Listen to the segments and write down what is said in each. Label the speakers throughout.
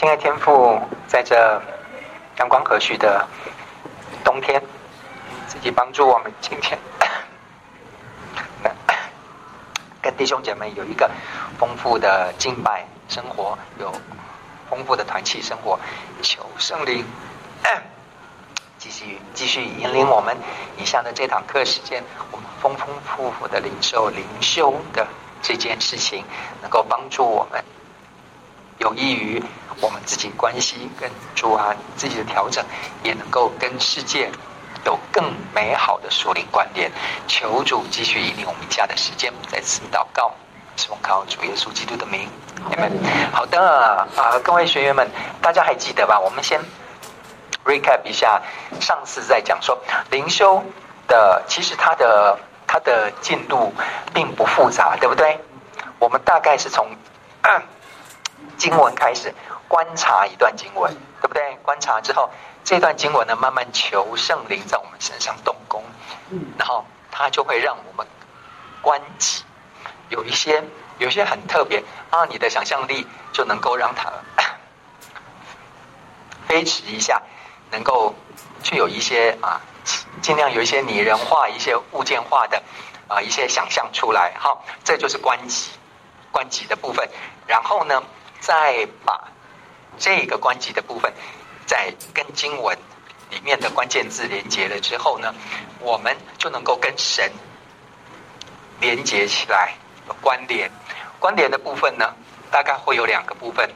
Speaker 1: 亲爱天父，在这阳光和煦的冬天，自己帮助我们今天 跟弟兄姐妹有一个丰富的敬拜生活，有丰富的团契生活，求圣灵继 续继续引领我们以下的这堂课时间，我们丰丰富富的领受灵修的这件事情，能够帮助我们。有益于我们自己关系跟主啊自己的调整，也能够跟世界有更美好的属灵观点。求主继续引领我们以下的时间，再次祷告，奉靠主耶稣基督的名，你们好的啊、各位学员们，大家还记得吧？我们先 recap 一下，上次在讲说灵修的，其实它的它的进度并不复杂，对不对？我们大概是从。经文开始观察一段经文，对不对？观察之后，这段经文呢，慢慢求圣灵在我们身上动工，然后它就会让我们观己，有一些有一些很特别啊，你的想象力就能够让它 飞驰一下，能够去有一些啊，尽量有一些拟人化、一些物件化的啊一些想象出来。好，这就是观己观己的部分。然后呢，再把这个观己的部分，在跟经文里面的关键字连接了之后呢，我们就能够跟神连接起来，关联。关联的部分呢，大概会有两个部分。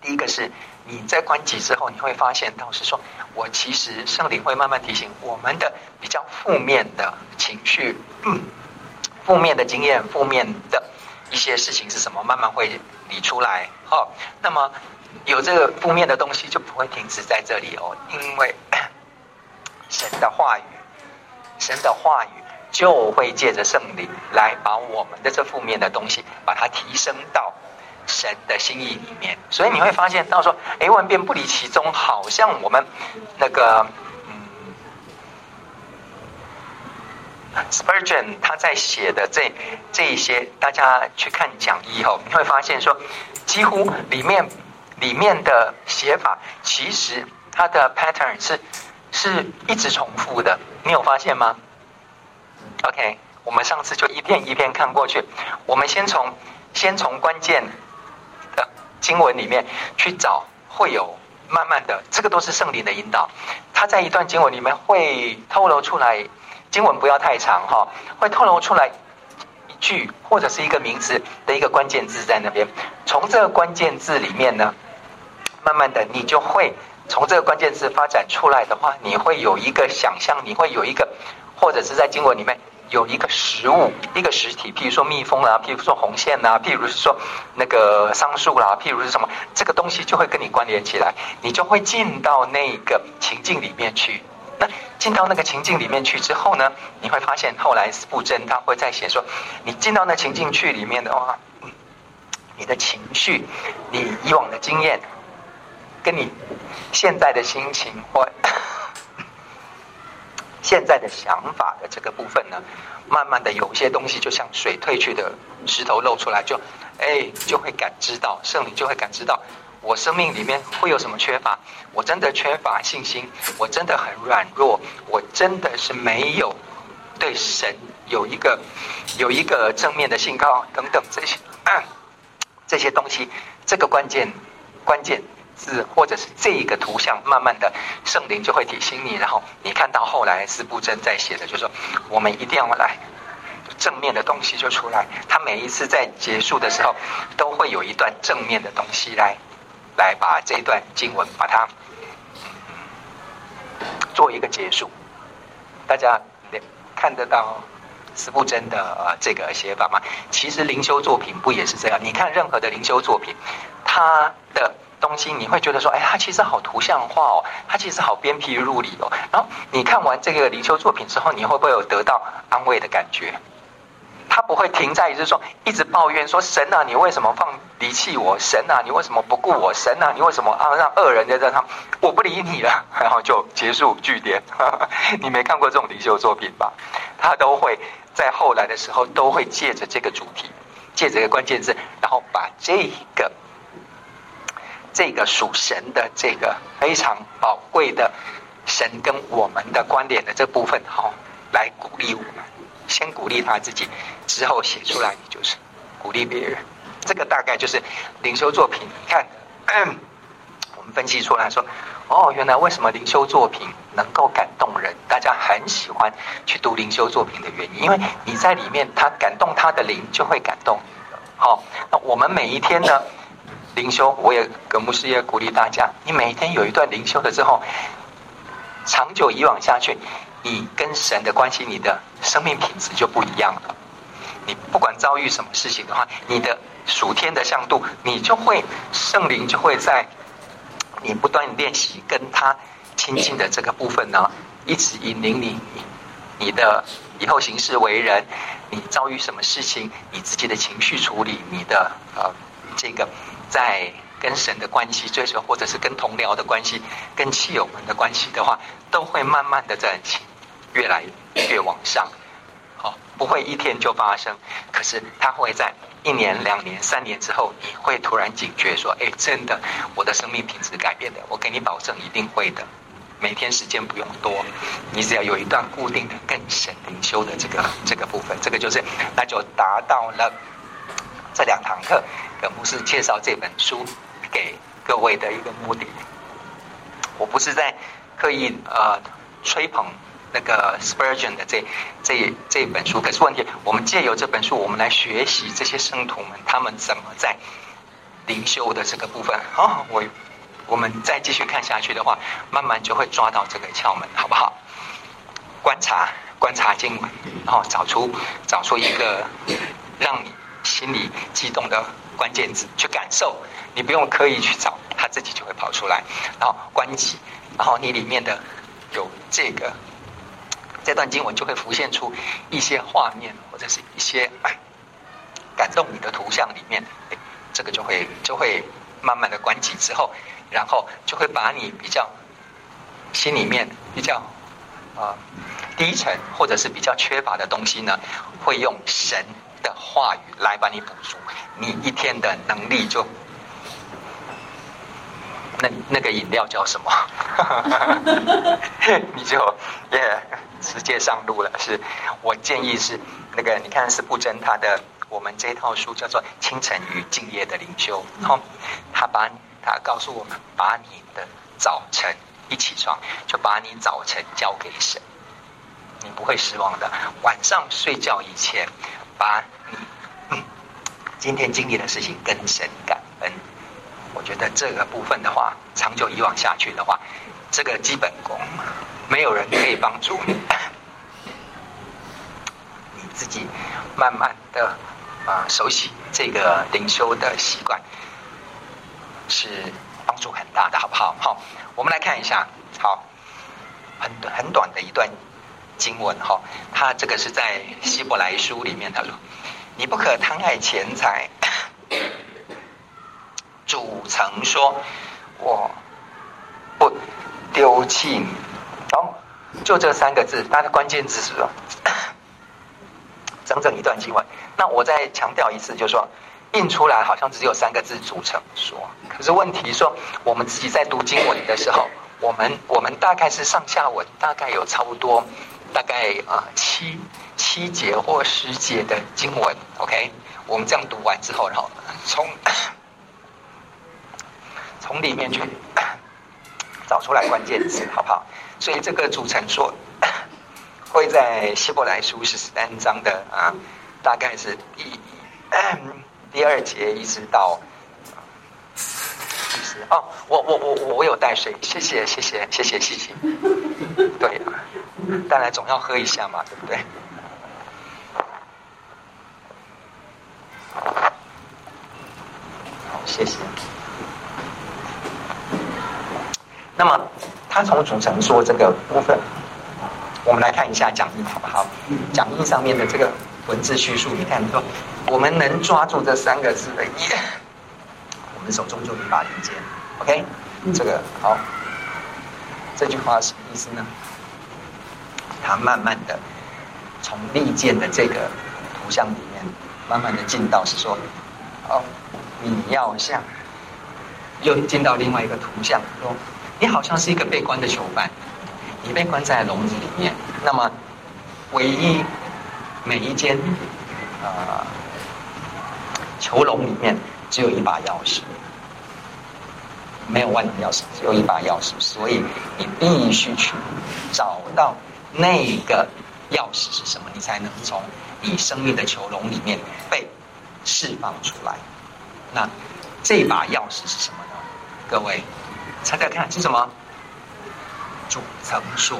Speaker 1: 第一个是你在关机之后，你会发现到是说，我其实圣灵会慢慢提醒我们的比较负面的情绪，负面的经验，负面的。一些事情是什么？慢慢会理出来。好，那么有这个负面的东西就不会停止在这里哦，因为 神的话语，神的话语就会借着圣灵来把我们的这负面的东西，把它提升到神的心意里面。所以你会发现到说，哎，万变不离其宗，好像我们那个嗯。Spurgeon 他在写的这这一些，大家去看讲义后，你会发现说，几乎里面里面的写法，其实它的 pattern 是是一直重复的，你有发现吗？OK，我们上次就一篇一篇看过去，我们先从先从关键的经文里面去找，会有慢慢的，这个都是圣灵的引导，他在一段经文里面会透露出来。经文不要太长哈，会透露出来一句或者是一个名词的一个关键字在那边。从这个关键字里面呢，慢慢的你就会从这个关键字发展出来的话，你会有一个想象，你会有一个或者是在经文里面有一个实物，一个实体，譬如说蜜蜂啦，譬如说红线呐，譬如是说那个桑树啦，譬如是什么，这个东西就会跟你关联起来，你就会进到那个情境里面去。那进到那个情境里面去之后呢，你会发现后来布真他会再写说，你进到那情境去里面的话，你的情绪、你以往的经验，跟你现在的心情或 现在的想法的这个部分呢，慢慢的有一些东西就像水退去的石头露出来，就哎就会感知到圣灵就会感知到。我生命里面会有什么缺乏？我真的缺乏信心，我真的很软弱，我真的是没有对神有一个有一个正面的信号等等这些、这些东西，这个关键关键字或者是这一个图像，慢慢的圣灵就会提醒你，然后你看到后来司布真在写的，就是说我们一定要来正面的东西就出来。他每一次在结束的时候，都会有一段正面的东西来。来把这一段经文把它做一个结束，大家看得到司布真的呃这个写法吗？其实灵修作品不也是这样？你看任何的灵修作品，它的东西你会觉得说，哎，它其实好图像化哦，它其实好鞭辟入里哦。然后你看完这个灵修作品之后，你会不会有得到安慰的感觉？他不会停在，就是说一直抱怨说，神啊，你为什么放离弃我？神啊，你为什么不顾我？神啊，你为什么啊让恶人在这上我不理你了，然后就结束句点。你没看过这种灵修作品吧？他都会在后来的时候都会借着这个主题，借着一个关键字，然后把这个这个属神的这个非常宝贵的神跟我们的关联的这部分，好，来鼓励我们。先鼓励他自己，之后写出来，就是鼓励别人。这个大概就是灵修作品。你看，我们分析出来说，哦，原来为什么灵修作品能够感动人，大家很喜欢去读灵修作品的原因，因为你在里面，他感动他的灵，就会感动你。好，那我们每一天呢，灵修，我也跟牧师也鼓励大家，你每天有一段灵修了之后，长久以往下去，你跟神的关系，你的生命品质就不一样了。你不管遭遇什么事情的话，你的属天的向度，你就会圣灵就会在你不断练习跟他亲近的这个部分呢，一直引领你，你的以后行事为人，你遭遇什么事情，你自己的情绪处理，你的呃这个在跟神的关系追求，或者是跟同僚的关系，跟亲友们的关系的话，都会慢慢的在越来越往上。哦不会一天就发生，可是它会在一年、两年、三年之后，你会突然警觉说：“哎，真的，我的生命品质改变了。”我给你保证，一定会的。每天时间不用多，你只要有一段固定的跟神灵修的这个这个部分，这个就是那就达到了这两堂课跟牧师介绍这本书给各位的一个目的。我不是在刻意呃吹捧。那个 Spurgeon 的这这这本书，可是问题，我们借由这本书，我们来学习这些圣徒们他们怎么在灵修的这个部分。哦，我我们再继续看下去的话，慢慢就会抓到这个窍门，好不好？观察观察经文，然后找出找出一个让你心里激动的关键字，去感受，你不用刻意去找，它自己就会跑出来。然后关机，然后你里面的有这个。这段经文就会浮现出一些画面，或者是一些感动你的图像里面，这个就会就会慢慢的关机之后，然后就会把你比较心里面比较啊、低沉或者是比较缺乏的东西呢，会用神的话语来把你补足，你一天的能力就那那个饮料叫什么？你就耶。直接上路了，是我建议是那个，你看是布真他的我们这套书叫做《清晨与敬业的灵修》，然后他把他告诉我们，把你的早晨一起床就把你早晨交给神，你不会失望的。晚上睡觉以前，把你嗯今天经历的事情跟神感恩。我觉得这个部分的话，长久以往下去的话，这个基本功。没有人可以帮助你，你自己慢慢的啊熟悉这个灵修的习惯，是帮助很大的，好不好？好，我们来看一下，好，很很短的一段经文哈，他这个是在希伯来书里面，他说：“你不可贪爱钱财。” 主曾说：“我不丢弃你。”就这三个字，它的关键字是什么？整整一段经文。那我再强调一次，就是说，印出来好像只有三个字组成说。可是问题说，我们自己在读经文的时候，我们我们大概是上下文，大概有差不多大概啊七七节或十节的经文。OK，我们这样读完之后，然后 从 从里面去 找出来关键词，好不好？所以这个组成说，会在希伯来书十三章的啊，大概是第第二节一直到第十哦，我我我我有带水，谢谢谢谢谢谢谢谢，对啊，当然总要喝一下嘛，对不对？好，谢谢。那么。他从组成说这个部分，我们来看一下讲义好不好？讲义上面的这个文字叙述，你看说，我们能抓住这三个字的意，我们手中就一把利剑。OK，这个好，这句话什么意思呢？他慢慢的从利剑的这个图像里面，慢慢的进到是说，哦，你要像又进到另外一个图像，说你好像是一个被关的囚犯，你被关在笼子里面。那么，唯一每一间啊、呃、囚笼里面只有一把钥匙，没有万能钥匙，只有一把钥匙，所以你必须去找到那个钥匙是什么，你才能从你生命的囚笼里面被释放出来。那这把钥匙是什么呢？各位猜猜看是什么？主曾说，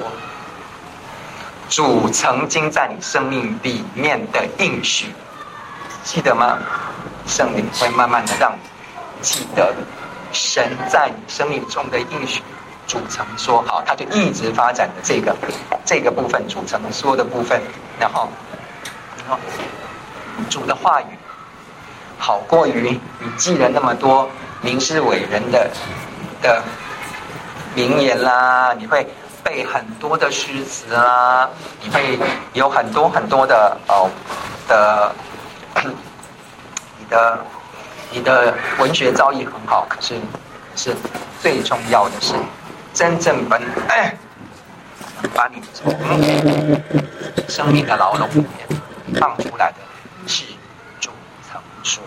Speaker 1: 主曾经在你生命里面的应许，记得吗？圣灵会慢慢的让你记得神在你生命中的应许。主曾说好，他就一直发展的这个这个部分，主曾说的部分，然后，然后主的话语好过于你记了那么多名师伟人的的名言啦，你会背很多的诗词啦，你会有很多很多的哦的，你的你的文学造诣很好，可是是最重要的是。真正本哎，把你从生命的牢笼里面放出来的，是主曾说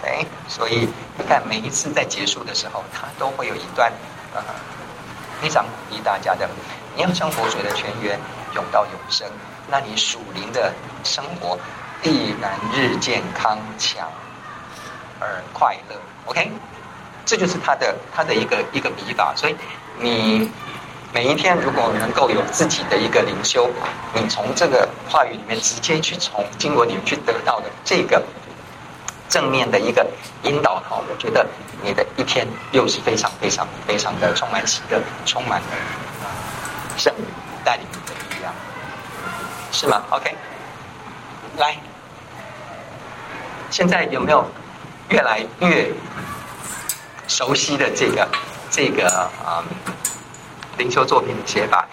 Speaker 1: ，OK，所以你看每一次在结束的时候，他都会有一段呃非常鼓励大家的，你要像活水的泉源涌到永生，那你属灵的生活必然日渐康强而快乐，OK，这就是他的他的一个一个笔法，所以。你每一天如果能够有自己的一个灵修，你从这个话语里面直接去从经文里面去得到的这个正面的一个引导，哈，我觉得你的一天又是非常非常非常的充满喜乐，充满了圣带领你的力量，是吗？OK，来，现在有没有越来越熟悉的这个？这个啊，灵修作品的写法，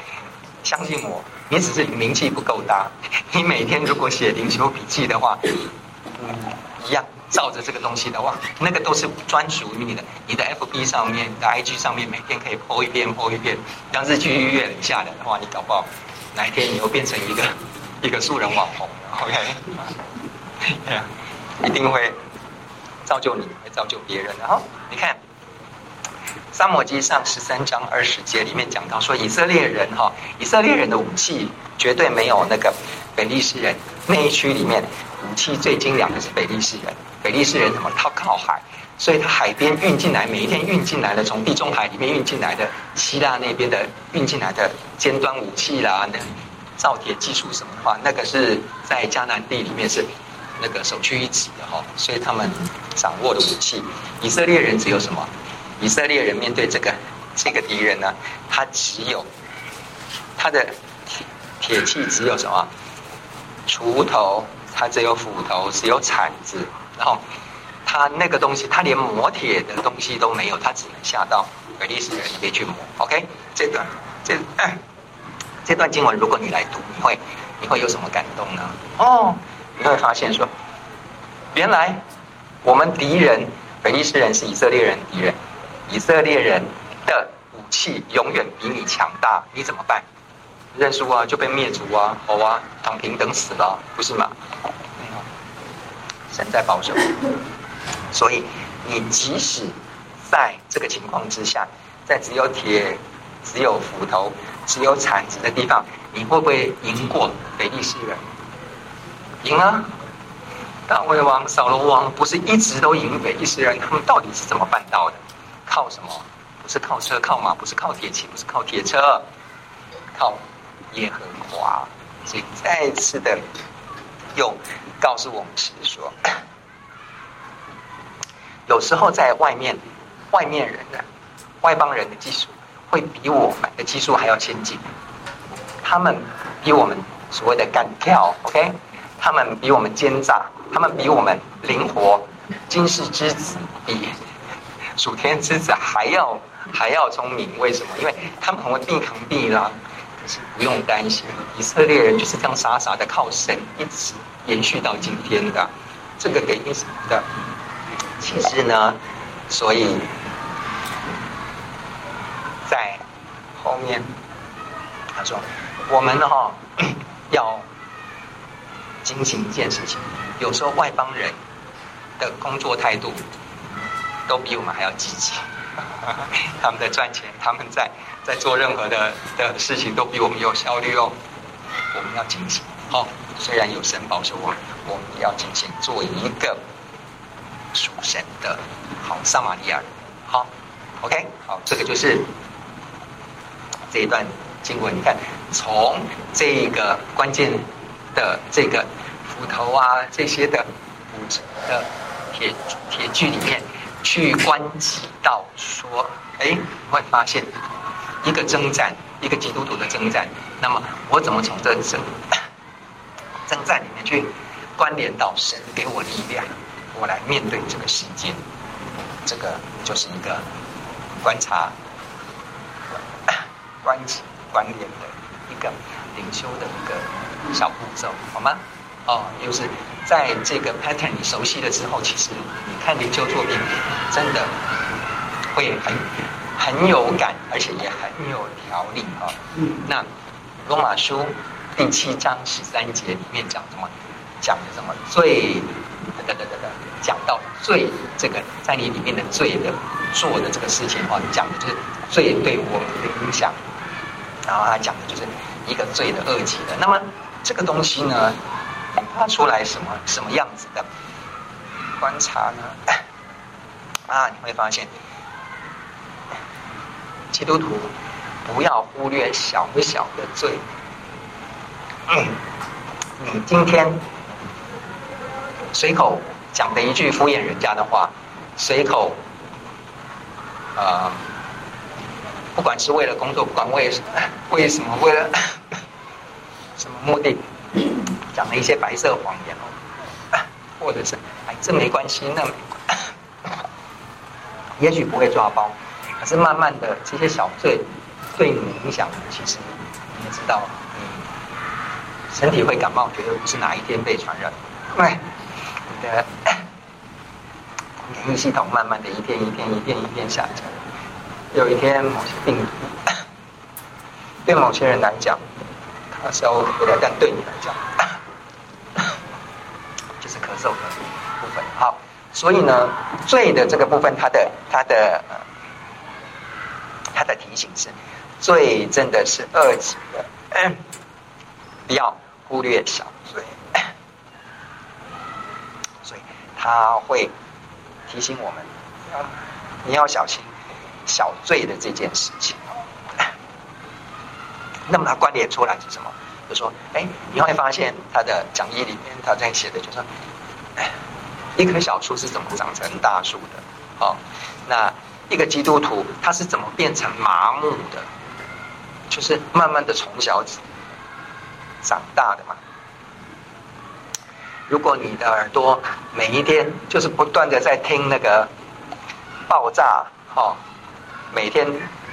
Speaker 1: 相信我，你只是名气不够大。你每天如果写灵修笔记的话，嗯，一样照着这个东西的话，那个都是专属于你的。你的 FB 上面、你的 IG 上面，每天可以 po 一遍、po 一遍。要是继续越冷下来的话，你搞不好哪一天你又变成一个 一个素人网红，OK？对啊，一定会造就你，会造就别人的哈。你看。撒母耳记上十三章二十节里面讲到说，以色列人哈，以色列人的武器绝对没有那个非利士人那一区里面武器最精良的是非利士人。非利士人怎么？他靠海，所以他海边运进来，每一天运进来的从地中海里面运进来的希腊那边的运进来的尖端武器啦，那造铁技术什么的话，那个是在迦南地里面是那个首屈一指的哈。所以他们掌握的武器，以色列人只有什么？以色列人面对这个这个敌人呢，他只有他的铁器，只有什么锄头，他只有斧头，只有铲子，然后他那个东西，他连磨铁的东西都没有，他只能下到非利士人那边去磨。OK，这段这 这段经文，如果你来读，你会你会有什么感动呢？哦，你会发现说，原来我们敌人非利士人是以色列人敌人。以色列人的武器永远比你强大，你怎么办？认输啊，就被灭族啊，好啊，躺平等死了，不是吗？神在保守，所以你即使在这个情况之下，在只有铁、只有斧头、只有铲子的地方，你会不会赢过非利士人？赢啊！大卫王、扫罗王不是一直都赢非利士人？他们到底是怎么办到的？靠什么？不是靠车靠马，不是靠铁骑，不是靠铁车，靠耶和华。所以再次的又告诉我们是说，有时候在外面，外面人的外邦人的技术会比我们的技术还要先进，他们比我们所谓的敢跳，OK，他们比我们奸诈，他们比我们灵活，金世之子比。属天之子还要还要聪明，为什么？因为他们很会避扛避啦。可是不用担心，以色列人就是这样傻傻的靠神，一直延续到今天的。这个给意什么的？其实呢，所以在后面，他说：“我们哈、哦、要警醒一件事情，有时候外邦人的工作态度都比我们还要积极，他们在赚钱，他们在在做任何的的事情都比我们有效率哦。我们要警醒，好、哦，虽然有神保守我们，我们要警醒，做一个属神的好撒玛利亚人。好，OK，好，这个就是。”这一段经文，你看，从这个关键的这个斧头啊，这些的五层的铁铁具里面去观及到说，哎，会发现一个征战，一个基督徒的征战。那么，我怎么从这征战里面去关联到神给我力量，我来面对这个世界？这个就是一个观察。关系关联的一个灵修的一个小步骤，好吗？哦，又是在这个 pattern 你熟悉了之后，其实你看灵修作品真的会很很有感，而且也很有条理哈。嗯。那罗马书第七章十三节里面讲什么？讲的什么？罪？等等等等，讲到罪这个在你里面的罪的做的这个事情哈，讲的就是罪对我们的影响。然后他讲的就是一个罪的恶极的，那么这个东西呢，发出来什么什么样子的观察呢？啊，你会发现，基督徒不要忽略小不小的罪。嗯，你今天随口讲的一句敷衍人家的话，随口，呃。不管是为了工作，不管为，为什么，为了什么目的，讲了一些白色谎言哦，或者是哎，这没关系，那没 也许不会抓包，可是慢慢的这些小罪对你影响，其实你也知道，你身体会感冒，绝对不是哪一天被传染，哎，你的免疫系统慢慢的一天一天一天一天下降。有一天，某些病毒 对某些人来讲，它是 OK 的，但对你来讲，是咳嗽的部分。好，所以呢，罪的这个部分，它的它的它的提醒是，罪真的是恶极的，不要忽略小罪。所以他会提醒我们，你要小心。小罪的这件事情，那么它关联出来是什么？说，哎，你会发现他的讲义里面他在写的就是，哎，一棵小树是怎么长成大树的？哦，那一个基督徒他是怎么变成麻木的？就是慢慢的从小长大的嘛。如果你的耳朵每一天就是不断的在听那个爆炸，哦。每天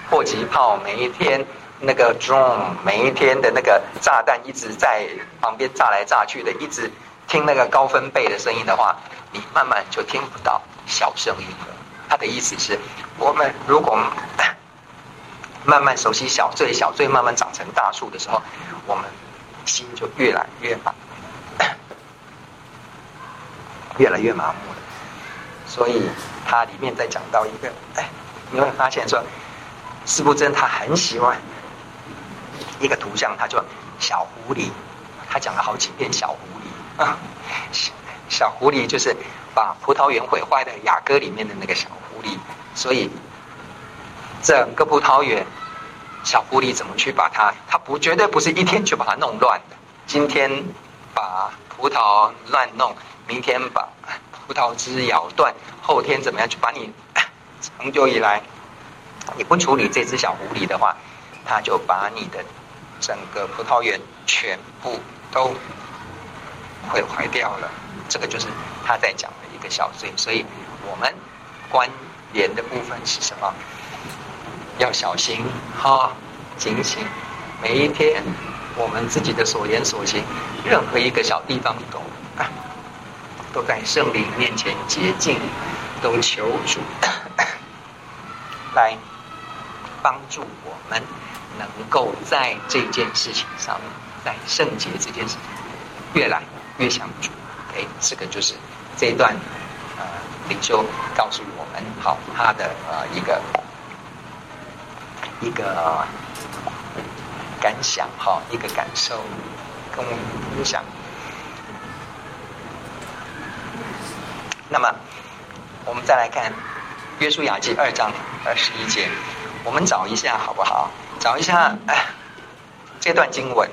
Speaker 1: 迫击炮，每一天那个 drone，每一天的那个炸弹一直在旁边炸来炸去的，一直听那个高分贝的声音的话，你慢慢就听不到小声音了。他的意思是，我们如果 慢慢熟悉小罪，小罪慢慢长成大树的时候，我们心就越来越麻，越来越麻木了。所以它里面在讲到一个，哎。你会发现说，司布真他很喜欢一个图像，他就小狐狸，他讲了好几遍小狐狸啊，小 小狐狸就是把葡萄园毁坏的雅歌里面的那个小狐狸，所以整个葡萄园，小狐狸怎么去把它？它不绝对不是一天就把它弄乱的，今天把葡萄乱弄，明天把葡萄枝咬断，后天怎么样去把你？长久以来，你不处理这只小狐狸的话，他就把你的整个葡萄园全部都毁坏掉了。这个就是他在讲的一个小罪。所以，我们关联的部分是什么？要小心哈，警醒。每一天，我们自己的所言所行，任何一个小地方都啊都在圣灵面前洁净，都求主。来帮助我们能够在这件事情上面，在圣洁这件事情越来越想主。哎，这个就是这一段呃领袖告诉我们，好，他的呃一个一个感想哈，一个感受跟我们分享。那么，我们再来看《约书亚记》二章二十一节，我们找一下好不好？找一下哎，这段经文。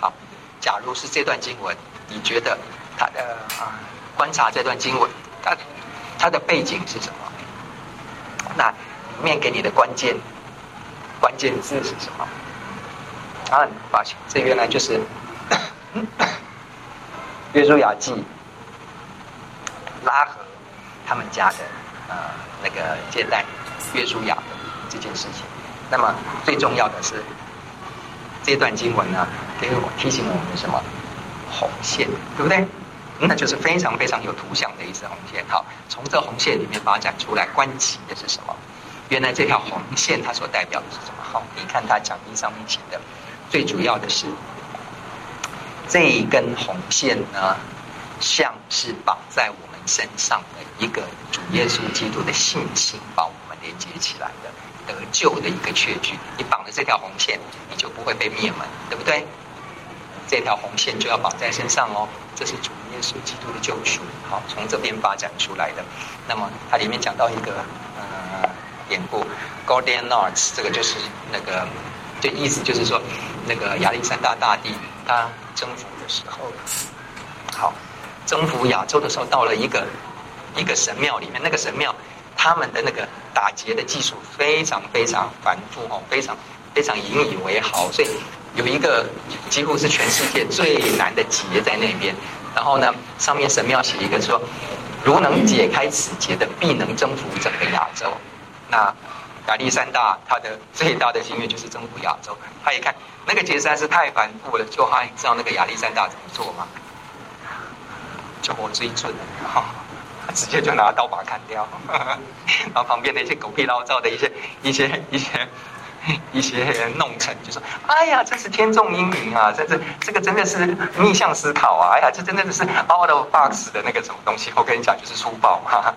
Speaker 1: 好，假如是这段经文，你觉得它的啊，观察这段经文，它它的背景是什么？那里面给你的关键关键字是什么？啊，抱歉，这原来就是《约书亚记》。拉合他们家的呃那个接待约书亚的这件事情，那么最重要的是这段经文呢，给我提醒我们什么？红线，对不对？那就是非常非常有图像的一支红线。好，从这红线里面发展出来，关系的是什么？原来这条红线它所代表的是什么？好，你看它讲义上面写的，最主要的是这一根红线呢，像是绑在我们。身上的一个主耶稣基督的信心，把我们连接起来的得救的一个确据。你绑了这条红线，你就不会被灭门，对不对？这条红线就要绑在身上哦。这是主耶稣基督的救赎。好，从这边发展出来的。那么它里面讲到一个呃典故，Gordian Knots，这个就是那个，这意思就是说，那个亚历山大大帝他征服的时候，好。征服亚洲的时候，到了一个一个神庙里面，那个神庙他们的那个打结的技术非常非常繁复哦，非常非常引以为豪，所以有一个几乎是全世界最难的结在那边。然后呢，上面神庙写一个说：“如能解开此结的，必能征服整个亚洲。”那亚历山大他的最大的心愿就是征服亚洲。他一看那个结实在是太繁复了，就他知道那个亚历山大怎么做吗？就我追准，哈，直接就拿刀把砍掉，然后旁边那些狗屁倒灶的一些一些一些一些弄臣就说：“哎呀，这是天纵英明啊！这这这个真的是逆向思考啊！哎呀，这真的是 out of box 的那个什么东西。我跟你讲，就是粗暴嘛，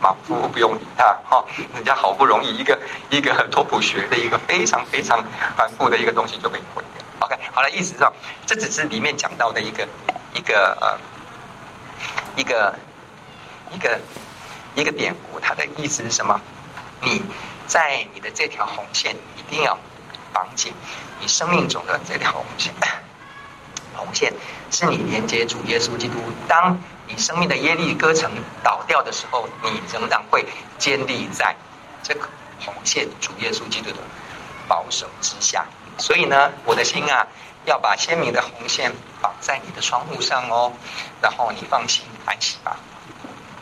Speaker 1: 莽夫不用理他哈，人家好不容易一个一个很托普学的一个非常非常繁复的一个东西就被毁掉。OK，好了，意思上这只是里面讲到的一个一个呃。”一个一个一个典故，它的意思是什么？你在你的这条红线一定要绑紧你生命中的这条红线。红线是你连接主耶稣基督。当你生命的耶利哥城倒掉的时候，你仍然会坚立在这个红线主耶稣基督的保守之下。所以呢，我的心啊。要把鲜明的红线绑在你的窗户上哦，然后你放心安息吧，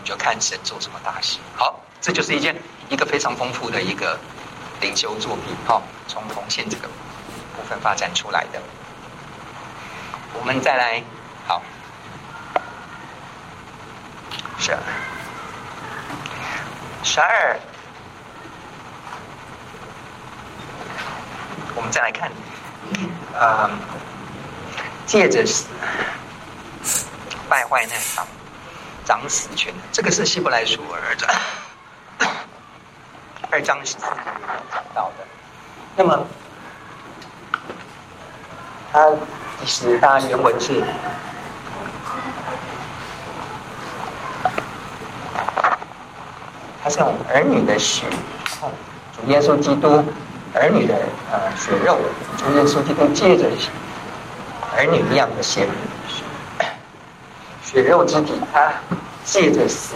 Speaker 1: 就看神做什么大事。好，这就是一件一个非常丰富的一个灵修作品哈，从红线这个部分发展出来的。我们再来，好，十二，十二，我们再来看。啊、嗯，借着败坏那场掌死权，这个是希伯来书 二章二章十四节讲到的。那么，他其实他原文是，他是用儿女的血，主耶稣基督。儿女的呃血肉，主耶稣基督借着儿女一样的血血肉之体，他借着死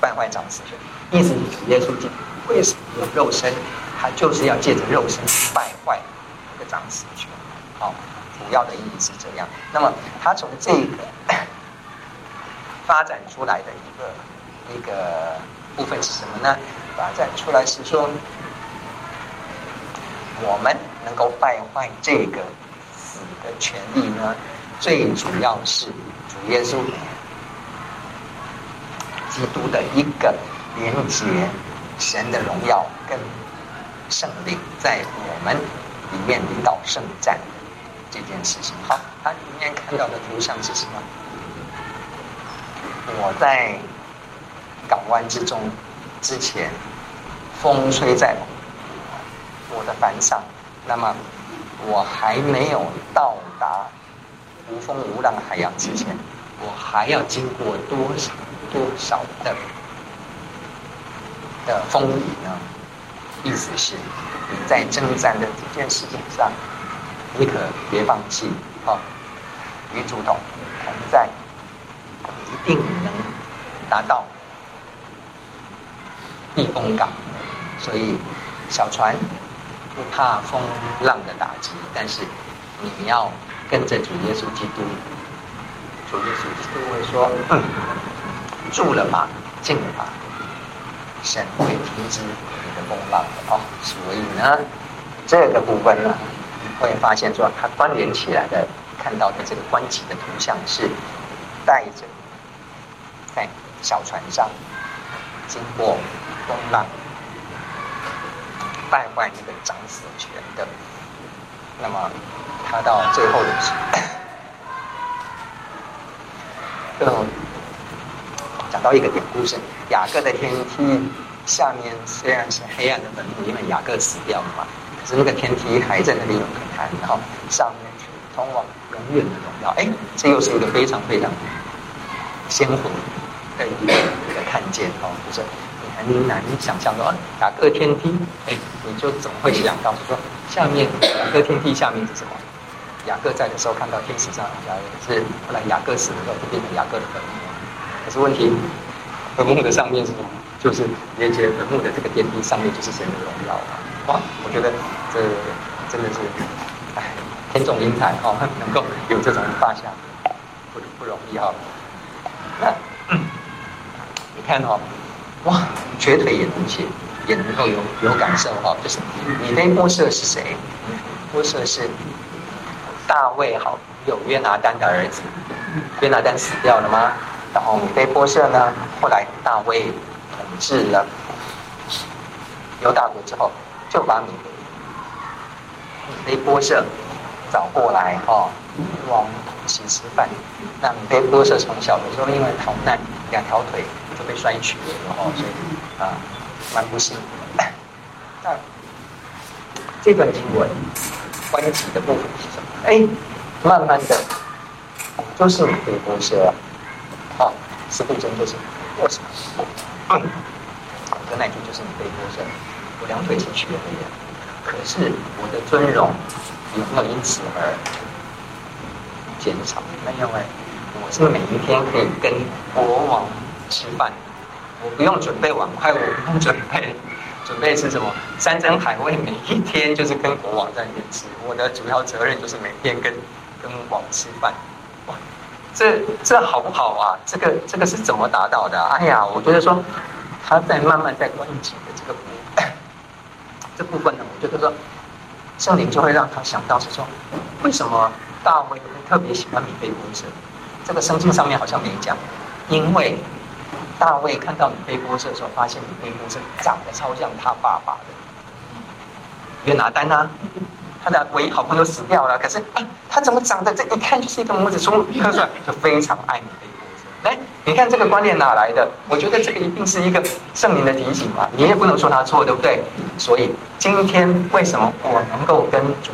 Speaker 1: 败坏长死权，意思就是耶稣基督为什么有肉身？他就是要借着肉身败坏这个长死权。好，主要的意义是这样。那么他从这个发展出来的一个一个部分是什么呢？发展出来是说。我们能够败坏这个死的权利呢，最主要是主耶稣基督的一个连接神的荣耀跟圣灵在我们里面领导圣战这件事情。好，他里面看到的图像是什么？我在港湾之中之前，风吹在我的帆上，那么我还没有到达无风无浪的海洋之前，我还要经过多少多少的的风雨呢？意思是你在征战的这件事情上，你可别放弃啊！与主同同在。一定能达到避风港，所以小船不怕风浪的打击，但是你要跟着主耶稣基督，主耶稣基督会说：“嗯，住了吧，静了吧，神会停止你的风浪的哦。”所以呢，这个部分呢，你会发现说它关联起来的，看到的这个关起的图像是带着。在小船上经过风浪，败坏那个掌死权的，那么他到最后的时候，就讲到一个典故是雅各的天梯下面虽然是黑暗的坟墓，因为雅各死掉了嘛，可是那个天梯还在那里有可看，然后上面是通往永远的荣耀。哎，这又是一个非常非常鲜活。的一个一个看见哦，就是你很难想象说雅各天梯，哎，你就总会想到说下面雅各天梯下面是什么？雅各在的时候看到天使上加是后来雅各死了之后就变成雅各的坟墓。可是问题，坟墓的上面是什么？就是连接坟墓的这个天梯上面就是神的荣耀哇，我觉得这真的是哎，天纵英才哦，能够有这种发现不不容易哈、哦。那。看哦，哇，瘸腿也能写，也能够有有感受哈。就是米非波设是谁？波设是大卫好朋友约拿单的儿子。约拿单死掉了吗？然后米非波设呢？后来大卫统治了犹大国之后，就把米非波设找过来哈，往一起吃饭。那米非波设从小的时候因为逃难，两条腿。就被摔瘸了哦，所以啊，蛮不幸的。那这段经文关系的部分是什么？哎，慢慢的，就是米非波设啊，好，四部经就是为什么？嗯，的那句就是米非波设，我两腿是瘸的，可是我的尊荣有没有因此而减少？没有哎，我是每一天可以跟国王。吃饭，我不用准备碗筷，我不用准备，准备吃什么山珍海味，每一天就是跟国王在那边吃。我的主要责任就是每天跟跟王吃饭。哇，这这好不好啊？这个这个是怎么达到的？哎呀，我觉得说他在慢慢在关紧的这个部分，这部分呢，我觉得说圣灵就会让他想到是说，为什么大卫会特别喜欢米菲波设？这个圣经上面好像没讲，因为。大卫看到米非波设的时候，发现米非波设长得超像他爸爸的约拿单啊，他的唯一好朋友死掉了，可是啊，他怎么长得这一看就是一个拇指粗刻出来，就非常爱米非波设。来，你看这个观念哪来的？我觉得这个一定是一个圣灵的提醒嘛，你也不能说他错，对不对？所以今天为什么我能够跟主、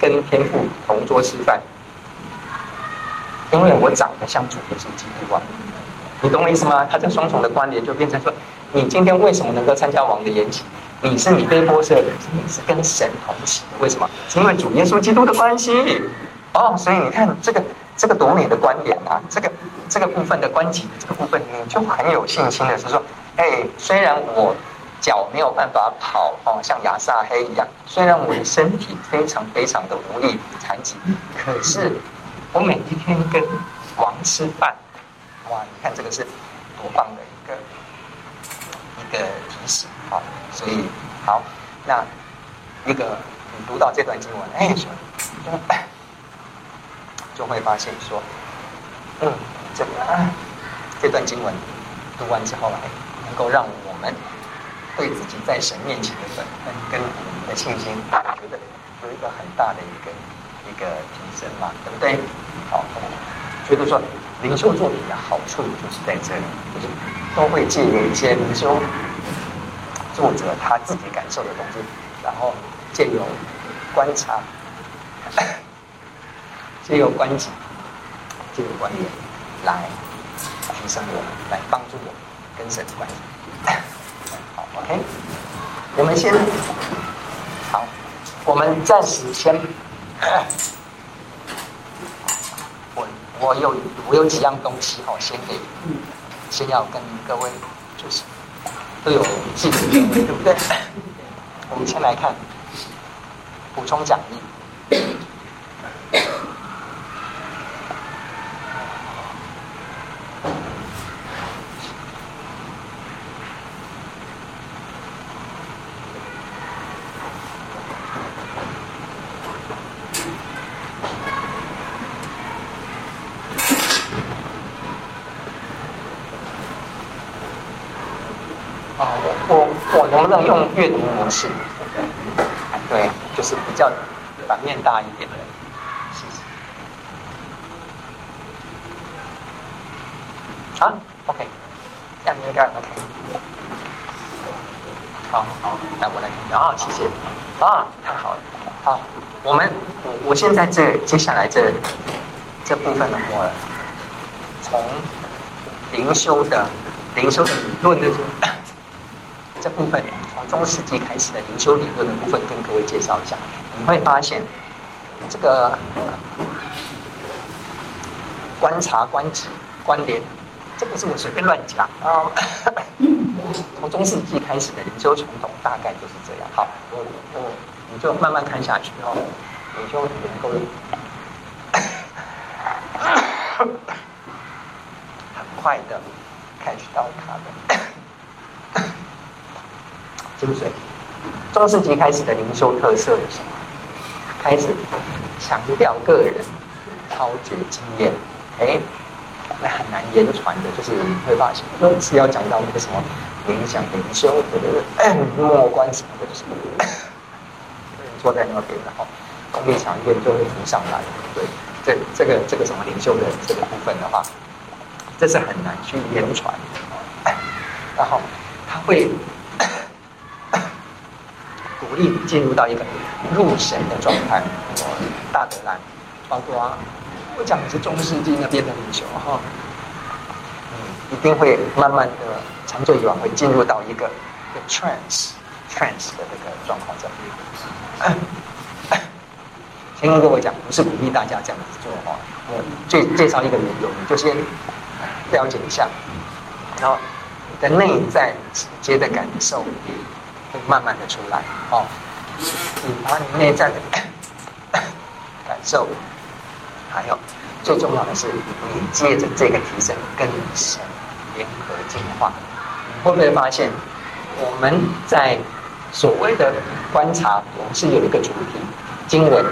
Speaker 1: 跟天父同桌吃饭？因为我长得像主耶稣基督啊。你懂我意思吗？他这双重的观点就变成说：你今天为什么能够参加王的筵席？你是你非波设，你是跟神同席。为什么？是因为主耶稣基督的关系。哦，所以你看这个这个多美的观点啊！这个这个部分的关系这个部分，你就很有信心的是说：哎，虽然我脚没有办法跑哦，像亚撒黑一样；虽然我的身体非常非常的无力残疾，可是我每一天跟王吃饭。哇，你看这个是多棒的一个一个提醒啊！所以好，那那个你读到这段经文，哎，就就会发现说，嗯，这个、啊、这段经文读完之后，哎，能够让我们对自己在神面前的本分跟我们的信心，我觉得有一个很大的一个一个提升嘛，对不对？好，觉得说灵修作品的好处就是在这里，就是都会借由一些灵修作者他自己感受的东西，然后借由观察，借由观景，借由观念来提升我们，来帮助我们跟神的关系。好，OK，我们先好，我们暂时先。我我有我有几样东西哈，先给，先要跟各位就是都有记录，对不对？我们先来看补充讲义。能不能用阅读模式？对，就是比较版面大一点的。谢谢。啊，OK，这样应该 OK。好好，来我来听啊，谢谢。啊，太好了。好，我们我我现在这接下来这这部分的话，从灵修的灵修的理论的。这部分中世纪开始的灵修理论的部分，跟各位介绍一下。你会发现，这个观察、观止、观点，这不是我随便乱讲啊。从中世纪开始的灵修传统，大概就是这样。好，我我你就慢慢看下去哦。灵修能够很快的 catch 到它的。精髓。中世纪开始的灵修特色是什么？开始强调个人超绝经验。哎，那很难言传的，就是你会发现，是要讲到那个什么冥想灵修，对不对？默观什么的，就是坐在那边，然后功力强一点就会浮上来。对，这这个这个什么灵修的这个部分的话，这是很难去言传的。然后他会。鼓励进入到一个入神的状态，大德兰，包括我讲的是中世纪那边的领袖哈，嗯，一定会慢慢的长久以往会进入到一个一个 trance trance 的这个状况这里。先跟各位讲，不是鼓励大家这样子做哈，我介介绍一个理由，你就先了解一下，然后你的内在直接的感受。会慢慢的出来，哦，你把你内在的 感受，还有最重要的是，你借着这个提升跟神联合进化，你会不会发现我们在所谓的观察，我们是有一个主题经文，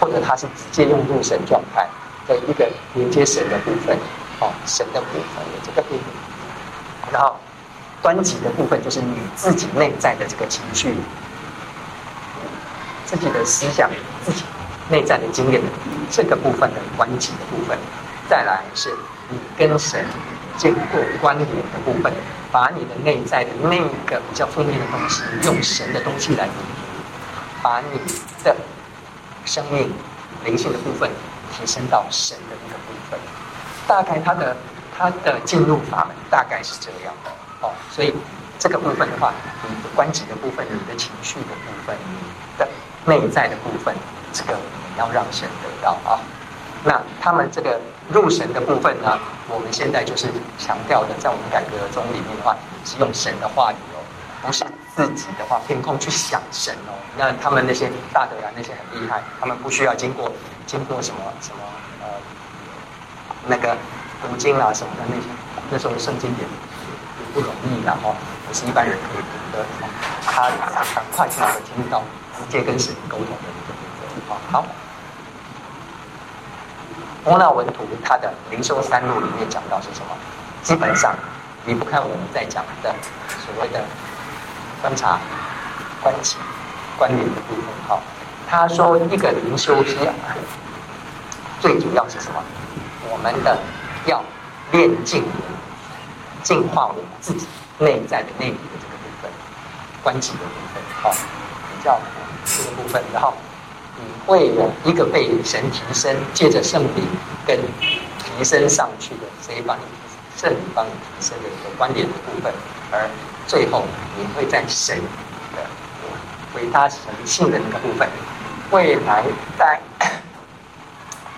Speaker 1: 或者它是直接用入神状态的一个连接神的部分，哦，神的部分的这个部分，然后。观己的部分就是你自己内在的这个情绪、自己的思想、自己内在的经验的这个部分的关己的部分。再来是你跟神经过关联的部分，把你的内在的那个比较负面的东西，用神的东西来弥补，把你的生命灵性的部分提升到神的那个部分。大概它的它的进入法门大概是这样的。哦，所以这个部分的话，你的关己的部分，你的情绪的部分，你的内在的部分，这个你要让神得到啊。那他们这个入神的部分呢，我们现在就是强调的，在我们改革中里面的话，是用神的话语哦，不是自己的话凭空去想神哦。那他们那些大德啊，那些很厉害，他们不需要经过经过什么什么呃那个读经啊什么的那些，那时候圣经也。不容易，然后不是一般人可以读的。他很快就能够听到，直接跟神沟通的一个部分。好，摩纳文图他的灵修三路里面讲到是什么？基本上离不开我们在讲的所谓的观察关系关联的部分。好，他说一个灵修是要最主要是什么？我们的要练静净化我们自己内在的内里的这个部分，关系的部分。好，比较这个部分，然后你会有一个被神提升，借着圣灵跟提升上去的，谁帮你提升圣灵帮你提升的一个关联的部分，而最后你会在神的伟大神性的那个部分，未来在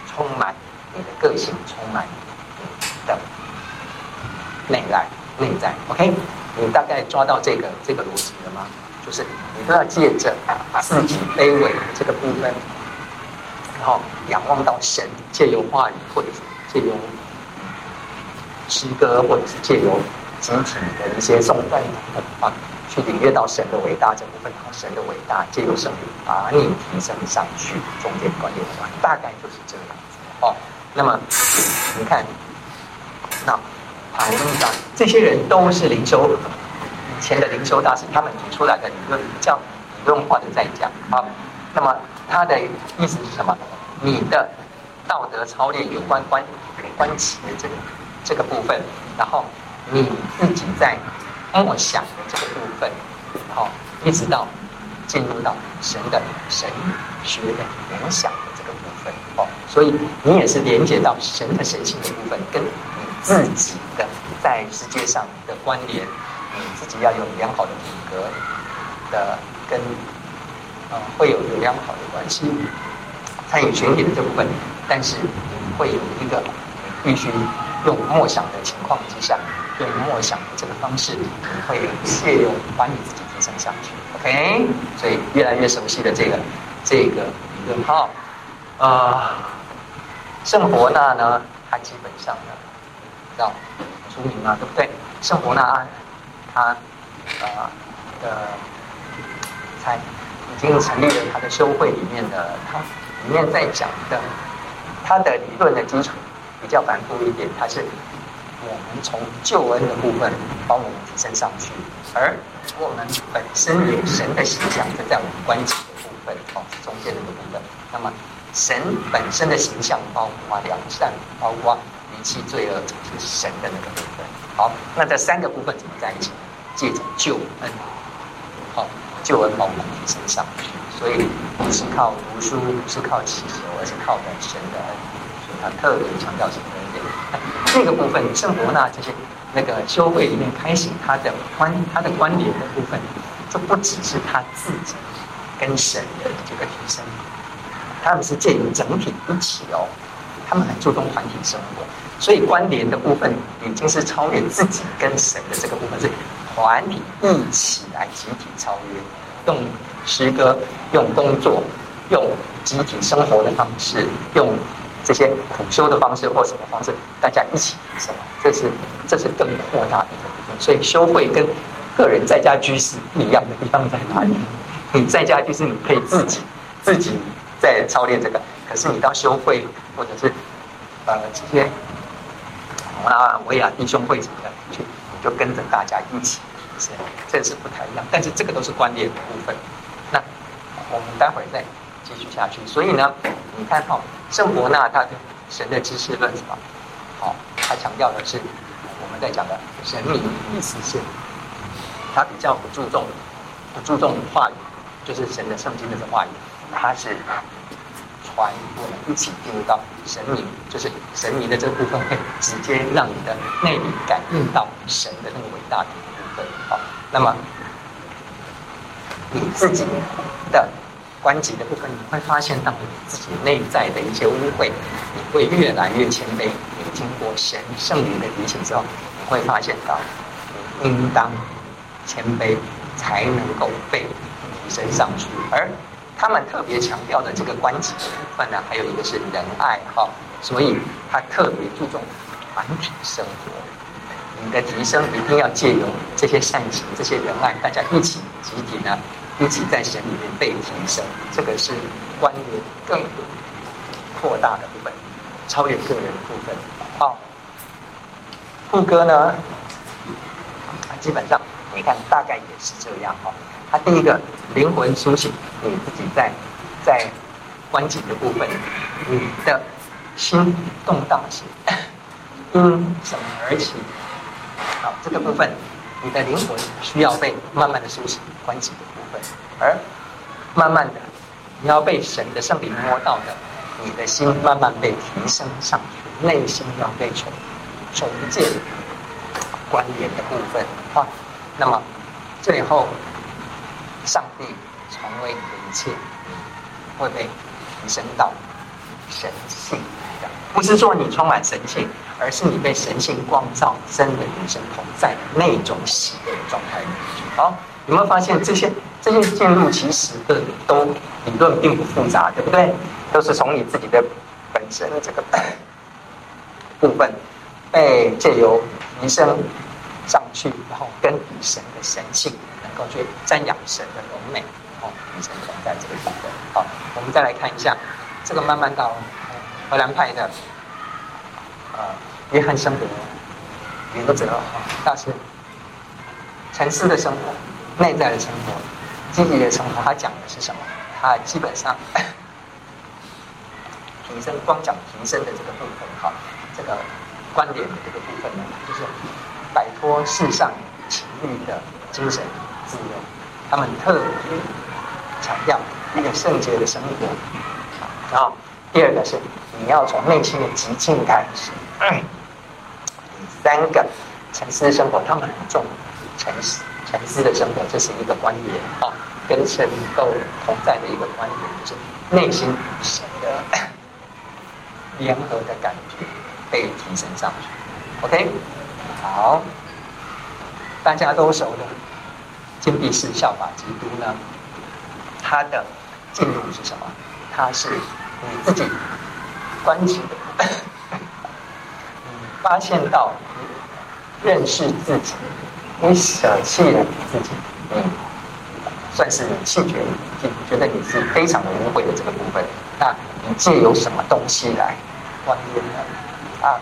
Speaker 1: 充满你的个性，充满你的内在内在。OK，你大概抓到这个这个逻辑了吗？就是你都要借着自己卑微的这个部分，然后仰望到神，借由话语或者是借由诗歌，或者是借由集体的一些颂赞啊，去领略到神的伟大这部分，然后神的伟大借由圣灵把你提升上去，中间关联的话，大概就是这样子哦。那么你看，那好，我跟你讲，这些人都是灵修以前的灵修大师，他们提出来的理论叫理论化的在讲啊。那么他的意思是什么？你的道德操练有关关关系的这个。这个部分，然后你自己在默想的这个部分，好，一直到进入到神的神学的联想的这个部分，哦，所以你也是连接到神的神性的部分，跟自己的在世界上的关联，你自己要有良好的品格的跟呃会有有良好的关系，参与群体的这部分，但是你会有一个必须。用默想的情况之下，用默想的这个方式，你会借用把你自己提升上去。OK，所以越来越熟悉的这个这个理论哈，呃，圣伯纳呢，他基本上呢，知道出名嘛，对不对？圣伯纳安他呃的才已经成立了他的修会里面的，他里面在讲的他的理论的基础。比较繁复一点，它是我们从救恩的部分帮我们提升上去，而我们本身有神的形象，就在我们关节的部分哦，中间的部分。那么神本身的形象包括良善，包括弃罪恶，就是神的那个部分。好，那这三个部分怎么在一起？借着救恩，好，救恩帮我们提升上去。所以不是靠读书，不是靠祈求，而是靠的神的恩。所以他特别强调什么一点？这个部分，圣伯纳这些那个修会里面开始他的观他的观点的部分，这不只是他自己跟神的这个提升，他们是介于整体一起哦。他们很注重团体生活，所以关联的部分已经是超越自己跟神的这个部分，是团体一起来集体超越，用诗歌、用工作、用集体生活的方式，用。这些苦修的方式或什么方式，大家一起什么？这是这是更扩大的一个部分。所以修会跟个人在家居士不一样的地方在哪里？你在家居士你可以自己自己在操练这个，可是你到修会或者是呃这些啊维亚弟兄会什么的去，你就跟着大家一起，是这是不太一样。但是这个都是关联的部分。那我们待会再继续下去。所以呢，你看哈。圣伯纳他的神的知识论什么？好，他强调的是我们在讲的神明，意思是，他比较不注重不注重话语，就是神的圣经的这话语，他是传我们一起进入到神明，就是神明的这个部分会直接让你的内里感应到神的那个伟大的部分。好，那么你自己的。关节的部分，你会发现到你自己内在的一些污秽，你会越来越谦卑。你经过神圣灵的提醒之后，你会发现到你应当谦卑，才能够被提升上去。而他们特别强调的这个关系的部分呢，还有一个是仁爱哈，所以他特别注重团体生活。你的提升一定要借由这些善行、这些仁爱，大家一起集体呢。一起在神里面被提升，这个是关联更扩大的部分，超越个人的部分。好，副歌呢，基本上你看大概也是这样哈。它第一个灵魂苏醒，你自己在在观景的部分，你的心动荡是因什么而起？好，这个部分你的灵魂需要被慢慢的苏醒，观景的部分，而慢慢的你要被神的圣灵摸到的，你的心慢慢被提升上去，内心要被重重建关联的部分啊，那么最后。上帝成为你的一切，会被提升到神性的，不是说你充满神性，而是你被神性光照，真的与神同在那种喜悦状态。好，有没有发现这些这些进入其实的都理论并不复杂，对不对？都是从你自己的本身这个部分被借由提升上去，然后跟神的神性。去瞻仰神的荣美，哦，与神同在这个部分。好，我们再来看一下这个慢慢到荷兰派的呃约翰生活原则啊，大师沉思的生活、内在的生活、积极的生活，他讲的是什么？他基本上提升光讲提升的这个部分，哈，这个观点的这个部分呢，就是摆脱世上情欲的精神。自由，他们特别强调一个圣洁的生活。然后第二个是你要从内心的极静开始。三个沉思生活，他们很重沉思沉思的生活，这是一个观点啊，跟神都同在的一个观点，就是内心与神的 联合的感觉被提升上去。OK，好，大家都熟的。金币是效法基督呢？它的进入是什么？它是你自己关起的，你发现到你认识自己，你舍弃了你自己，你算是你弃绝你，觉得你是非常的污秽的这个部分。那你借由什么东西来观念呢？啊，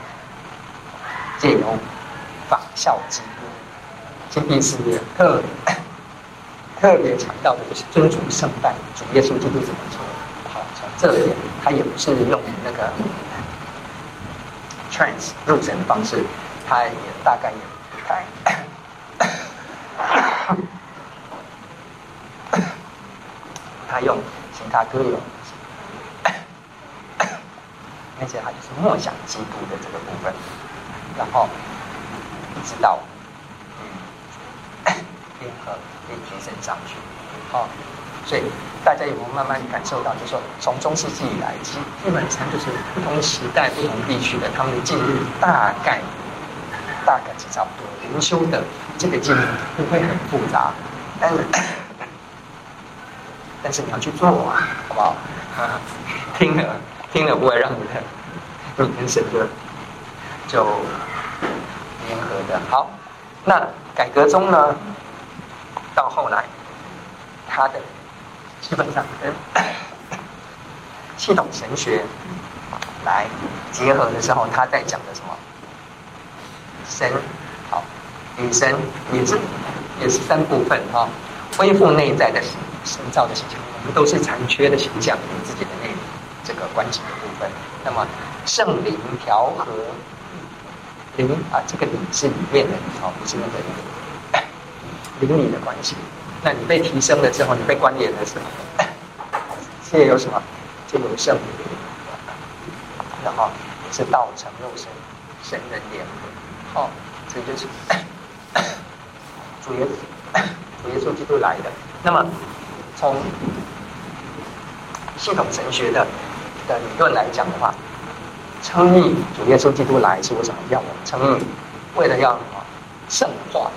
Speaker 1: 借由仿效基督。金币式特。特别强调的就是尊主圣诞，主耶稣基督怎么做？好，从这里他也不是用那个 trance 入神的方式，他也大概也不太，他用其他歌咏，而且他就是默想基督的这个部分，然后一直到。联合可以提升上去，好、所以大家有没有慢慢感受到？就是说，从中世纪以来，基基本上就是不同时代、不同地区的他们的进入大概大概是差不多。灵修的这个进入不会很复杂，但是但是你要去做啊，好不好？啊，听了听了不会让你的你跟神的就联合的。好，那改革中呢？到后来，他的基本上跟系统神学来结合的时候，他在讲的什么？神好，女神也是也是三部分哈，恢复内在的神造的形象，我们都是残缺的形象，你自己的内这个关系的部分。那么圣灵调和灵啊，这个灵是里面的哦，不是那个灵。灵里的关系，那你被提升了之后，你被关联了是吗？这有什么？这有圣灵，然后是道成肉身，神人联合。哦，这就是 主耶稣，主耶稣基督来的。那么从系统神学的的理论来讲的话，称义主耶稣基督来是为什么要我们称义？为了要什么？圣化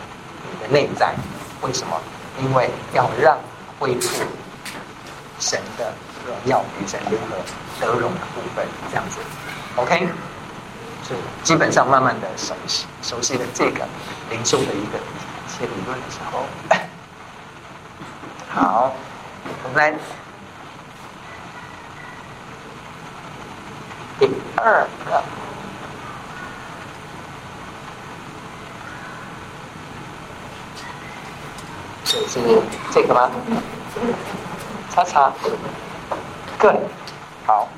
Speaker 1: 你的。内在为什么？因为要让恢复神的荣耀与神联合得荣的部分，这样子，OK。所以基本上慢慢的熟悉熟悉了这个灵修的一个一些理论的时候，好，我们来第二个。是这个吗？叉叉，个好，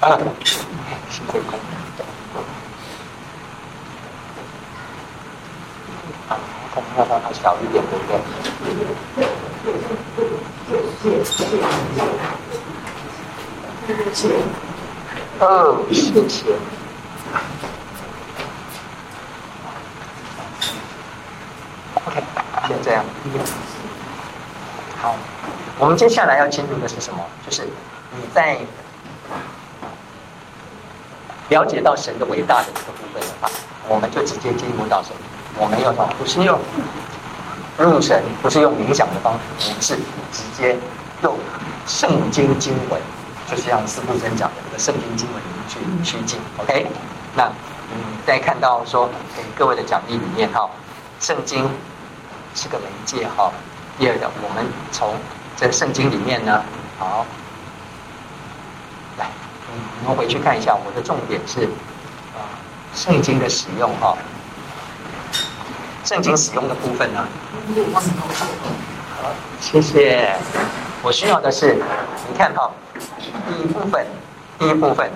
Speaker 1: 啊，是这个。啊，可能要让它小一点，对不对？哦，谢谢。就这样。好，我们接下来要进入的是什么？就是你在了解到神的伟大的这个部分的话，我们就直接进入到什么？我们要什么？不是用入神，不是用冥想的方式，我们是直接用圣经经文，就是像司布真讲的这个圣经经文里面去趋近。OK，那嗯，在看到说给各位的讲义里面哈，圣经是个媒介哈。第二个，我们从这圣经里面呢，好，来，嗯，我们回去看一下，我的重点是啊，圣经的使用哈，圣经使用的部分呢，好，谢谢。我需要的是，你看哈，第一部分，第一部分，